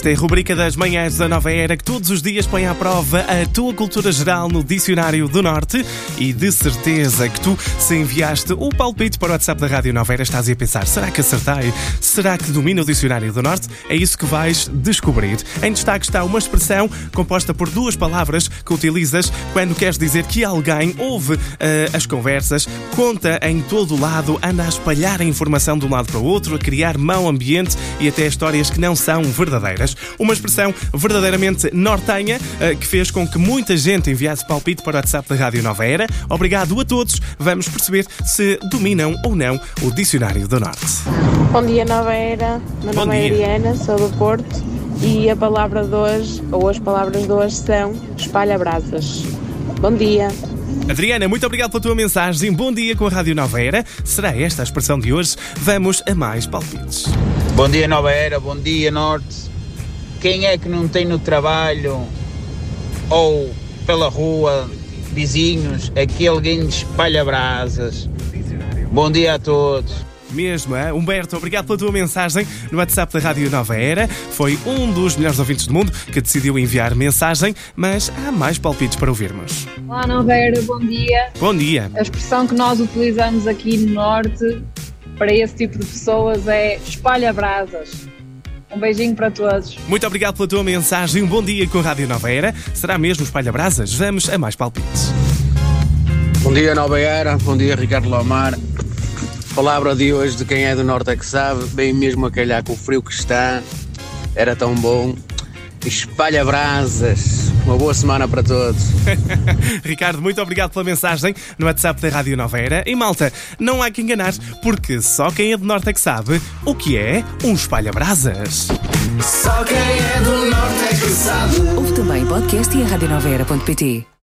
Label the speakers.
Speaker 1: Esta é a rubrica das manhãs da nova era que todos os dias põe à prova a tua cultura geral no Dicionário do Norte e de certeza que tu, se enviaste o palpite para o WhatsApp da Rádio Nova Era, estás a pensar: será que acertei? Será que domina o Dicionário do Norte? É isso que vais descobrir. Em destaque está uma expressão composta por duas palavras que utilizas quando queres dizer que alguém ouve eh, as conversas, conta em todo lado, anda a espalhar a informação de um lado para o outro, a criar mau ambiente e até histórias que não são verdadeiras. Uma expressão verdadeiramente nortenha eh, que fez com que muita gente enviasse palpite para o WhatsApp da Rádio Nova Era. Obrigado a todos. Vamos perceber se dominam ou não o Dicionário do Norte.
Speaker 2: Bom dia, Nova Era. Meu
Speaker 1: Bom
Speaker 2: nome é
Speaker 1: dia.
Speaker 2: Ariana, sou do Porto e a palavra de hoje, ou as palavras de hoje são espalha brasas. Bom dia.
Speaker 1: Adriana, muito obrigado pela tua mensagem. Bom dia com a Rádio Nova Era. Será esta a expressão de hoje? Vamos a mais palpites.
Speaker 3: Bom dia, Nova Era. Bom dia, Norte. Quem é que não tem no trabalho ou pela rua vizinhos aquele que espalha brasas? Bom dia a todos.
Speaker 1: Mesmo, hein? Humberto, obrigado pela tua mensagem no WhatsApp da Rádio Nova Era. Foi um dos melhores ouvintes do mundo que decidiu enviar mensagem, mas há mais palpites para ouvirmos.
Speaker 4: Olá, Nova Era, bom dia.
Speaker 1: Bom dia.
Speaker 4: A expressão que nós utilizamos aqui no Norte para esse tipo de pessoas é espalha brasas. Um beijinho para todos.
Speaker 1: Muito obrigado pela tua mensagem. Um bom dia com a Rádio Nova Era. Será mesmo Espalha Brasas? Vamos a mais palpites.
Speaker 5: Bom dia, Nova Era. Bom dia, Ricardo Lomar. Palavra de hoje de quem é do Norte é que sabe, bem mesmo a calhar com o frio que está, era tão bom. Espalha brasas. Uma boa semana para todos.
Speaker 1: Ricardo, muito obrigado pela mensagem no WhatsApp da Rádio Nova Era. E malta, não há que enganar, porque só quem é do Norte é que sabe o que é um Espalha Brasas.
Speaker 6: Só quem é do norte é que sabe.
Speaker 7: Ouve também podcast e a radionoveira.pt